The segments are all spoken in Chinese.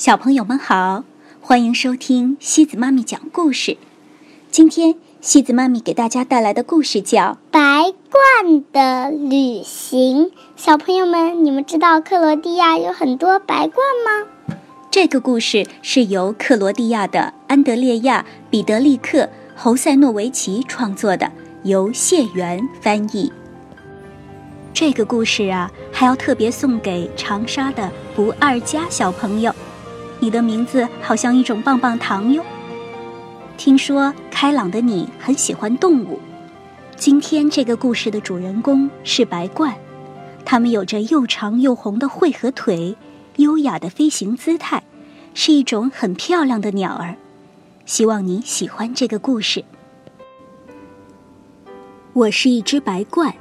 小朋友们好，欢迎收听西子妈咪讲故事。今天西子妈咪给大家带来的故事叫《白鹳的旅行》。小朋友们，你们知道克罗地亚有很多白鹳吗？这个故事是由克罗地亚的安德烈亚·彼得利克·侯塞诺维奇创作的，由谢元翻译。这个故事啊，还要特别送给长沙的不二家小朋友。你的名字好像一种棒棒糖哟。听说开朗的你很喜欢动物。今天这个故事的主人公是白鹳，它们有着又长又红的喙和腿，优雅的飞行姿态，是一种很漂亮的鸟儿。希望你喜欢这个故事。我是一只白鹳，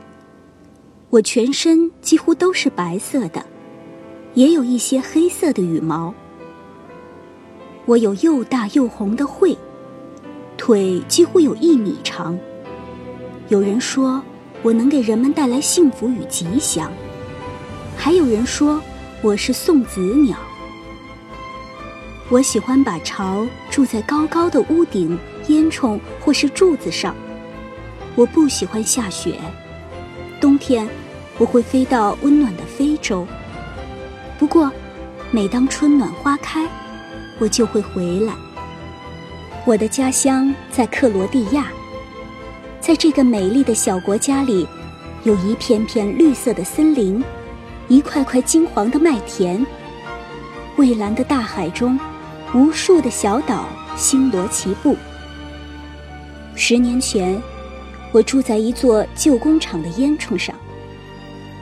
我全身几乎都是白色的，也有一些黑色的羽毛。我有又大又红的喙，腿几乎有一米长。有人说我能给人们带来幸福与吉祥，还有人说我是送子鸟。我喜欢把巢筑在高高的屋顶、烟囱或是柱子上。我不喜欢下雪，冬天我会飞到温暖的非洲。不过，每当春暖花开。我就会回来。我的家乡在克罗地亚，在这个美丽的小国家里，有一片片绿色的森林，一块块金黄的麦田。蔚蓝的大海中，无数的小岛星罗棋布。十年前，我住在一座旧工厂的烟囱上。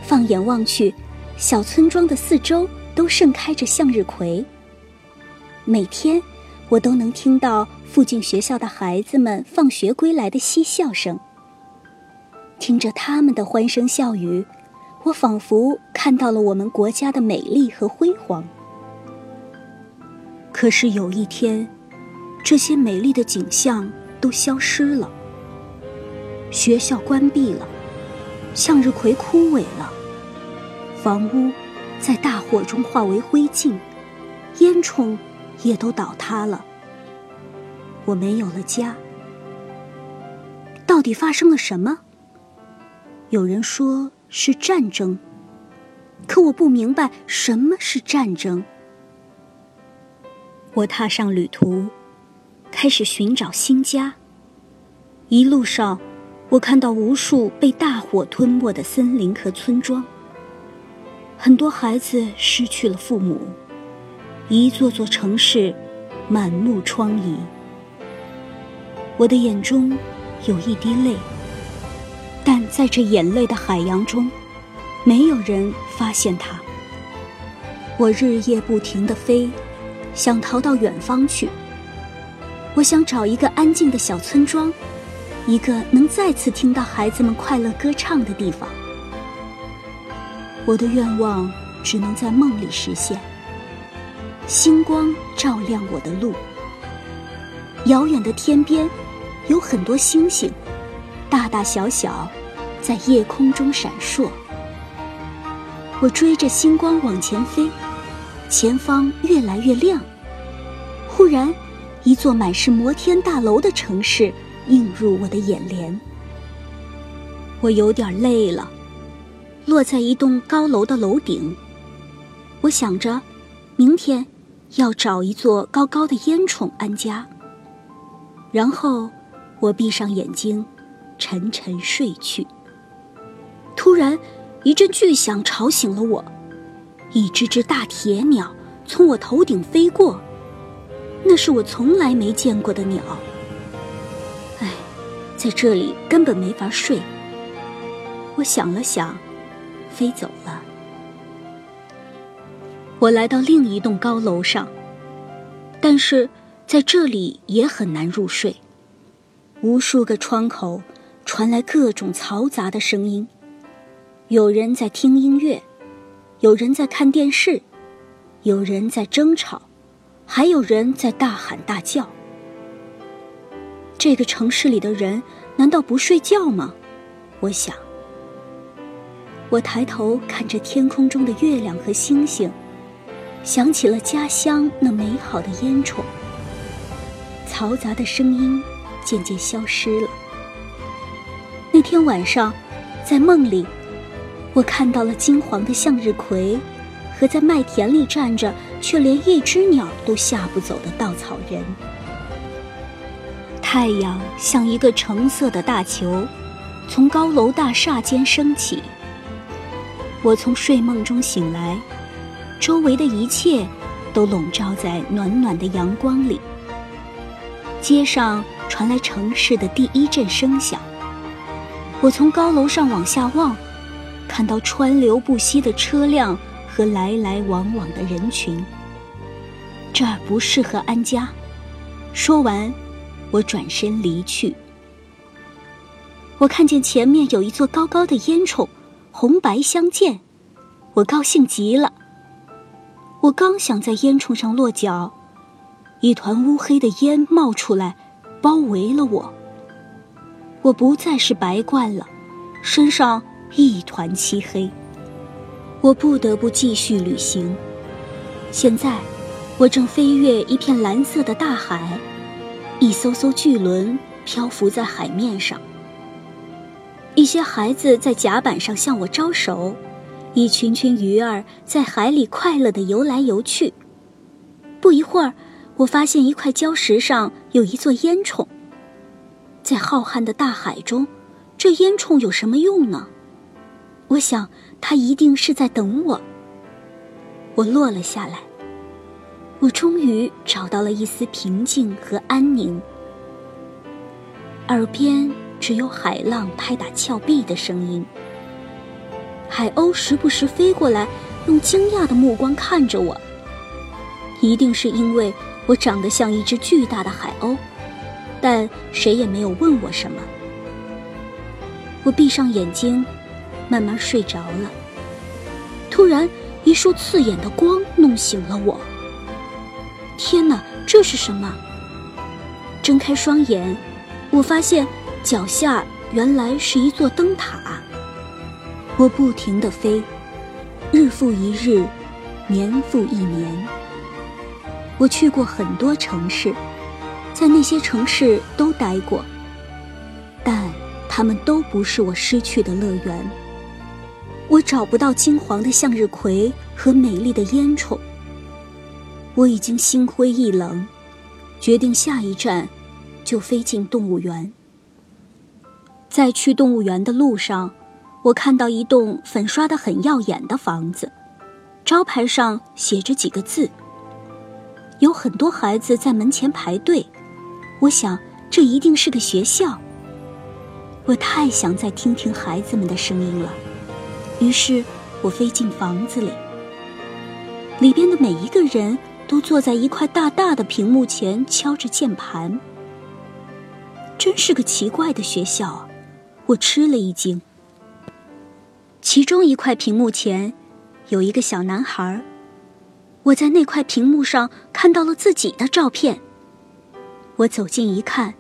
放眼望去，小村庄的四周都盛开着向日葵。每天，我都能听到附近学校的孩子们放学归来的嬉笑声。听着他们的欢声笑语，我仿佛看到了我们国家的美丽和辉煌。可是有一天，这些美丽的景象都消失了。学校关闭了，向日葵枯萎了，房屋在大火中化为灰烬，烟囱。也都倒塌了，我没有了家。到底发生了什么？有人说是战争，可我不明白什么是战争。我踏上旅途，开始寻找新家。一路上，我看到无数被大火吞没的森林和村庄，很多孩子失去了父母。一座座城市，满目疮痍。我的眼中有一滴泪，但在这眼泪的海洋中，没有人发现它。我日夜不停地飞，想逃到远方去。我想找一个安静的小村庄，一个能再次听到孩子们快乐歌唱的地方。我的愿望只能在梦里实现。星光照亮我的路。遥远的天边，有很多星星，大大小小，在夜空中闪烁。我追着星光往前飞，前方越来越亮。忽然，一座满是摩天大楼的城市映入我的眼帘。我有点累了，落在一栋高楼的楼顶。我想着，明天。要找一座高高的烟囱安家。然后，我闭上眼睛，沉沉睡去。突然，一阵巨响吵醒了我，一只只大铁鸟从我头顶飞过，那是我从来没见过的鸟。唉，在这里根本没法睡。我想了想，飞走了。我来到另一栋高楼上，但是在这里也很难入睡。无数个窗口传来各种嘈杂的声音，有人在听音乐，有人在看电视，有人在争吵，还有人在大喊大叫。这个城市里的人难道不睡觉吗？我想。我抬头看着天空中的月亮和星星。想起了家乡那美好的烟囱，嘈杂的声音渐渐消失了。那天晚上，在梦里，我看到了金黄的向日葵，和在麦田里站着却连一只鸟都吓不走的稻草人。太阳像一个橙色的大球，从高楼大厦间升起。我从睡梦中醒来，周围的一切都笼罩在暖暖的阳光里。街上传来城市的第一阵声响。我从高楼上往下望，看到川流不息的车辆和来来往往的人群。这儿不适合安家。说完。我转身离去。我看见前面有一座高高的烟囱，红白相间，我高兴极了。我刚想在烟囱上落脚，一团乌黑的烟冒出来，包围了我。我不再是白鹳了，身上一团漆黑。我不得不继续旅行。现在，我正飞越一片蓝色的大海。一艘艘巨轮漂浮在海面上，一些孩子在甲板上向我招手，一群群鱼儿在海里快乐地游来游去。不一会儿，我发现一块礁石上有一座烟囱。在浩瀚的大海中，这烟囱有什么用呢？我想，它一定是在等我。我落了下来。我终于找到了一丝平静和安宁，耳边只有海浪拍打峭壁的声音。海鸥时不时飞过来，用惊讶的目光看着我。一定是因为我长得像一只巨大的海鸥，但谁也没有问我什么。我闭上眼睛，慢慢睡着了。突然，一束刺眼的光弄醒了我。天哪，这是什么？睁开双眼，我发现脚下原来是一座灯塔。我不停地飞，日复一日，年复一年。我去过很多城市，在那些城市都待过，但他们都不是我失去的乐园。我找不到金黄的向日葵和美丽的烟囱。我已经心灰意冷，决定下一站就飞进动物园。在去动物园的路上，我看到一栋粉刷的很耀眼的房子，招牌上写着几个字。有很多孩子在门前排队，我想这一定是个学校。我太想再听听孩子们的声音了，于是我飞进房子里，里边的每一个人。都坐在一块大大的屏幕前敲着键盘，真是个奇怪的学校啊！我吃了一惊。其中一块屏幕前有一个小男孩，我在那块屏幕上看到了自己的照片。我走近一看，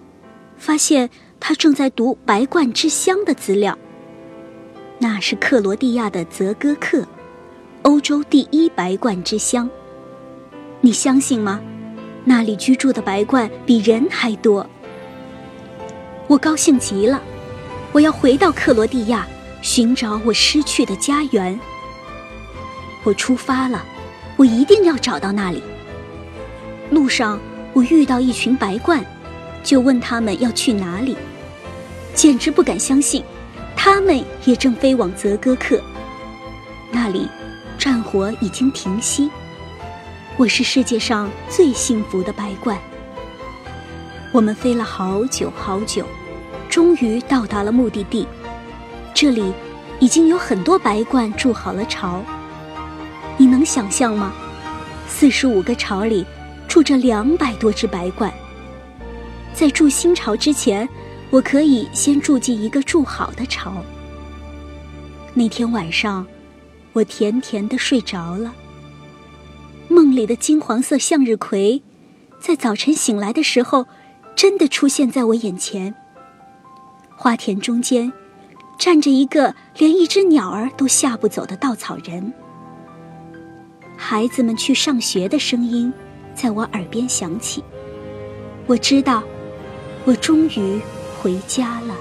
发现他正在读《白鹳之乡》的资料。那是克罗地亚的泽哥克，欧洲第一白鹳之乡。你相信吗？那里居住的白鹳比人还多。我高兴极了，我要回到克罗地亚，寻找我失去的家园。我出发了，我一定要找到那里。路上我遇到一群白鹳，就问他们要去哪里，简直不敢相信，他们也正飞往泽哥克。那里，战火已经停息。我是世界上最幸福的白鹳。我们飞了好久好久，终于到达了目的地。这里已经有很多白鹳筑好了巢。你能想象吗？四十五个巢里住着两百多只白鹳。在筑新巢之前，我可以先住进一个筑好的巢。那天晚上，我甜甜的睡着了。梦里的金黄色向日葵，在早晨醒来的时候，真的出现在我眼前。花田中间，站着一个连一只鸟儿都吓不走的稻草人。孩子们去上学的声音在我耳边响起。我知道，我终于回家了。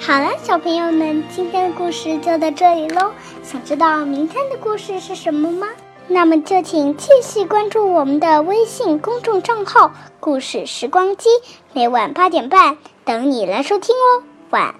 好了，小朋友们，今天的故事就到这里喽。想知道明天的故事是什么吗？那么就请继续关注我们的微信公众账号“故事时光机”，每晚八点半等你来收听哦。晚。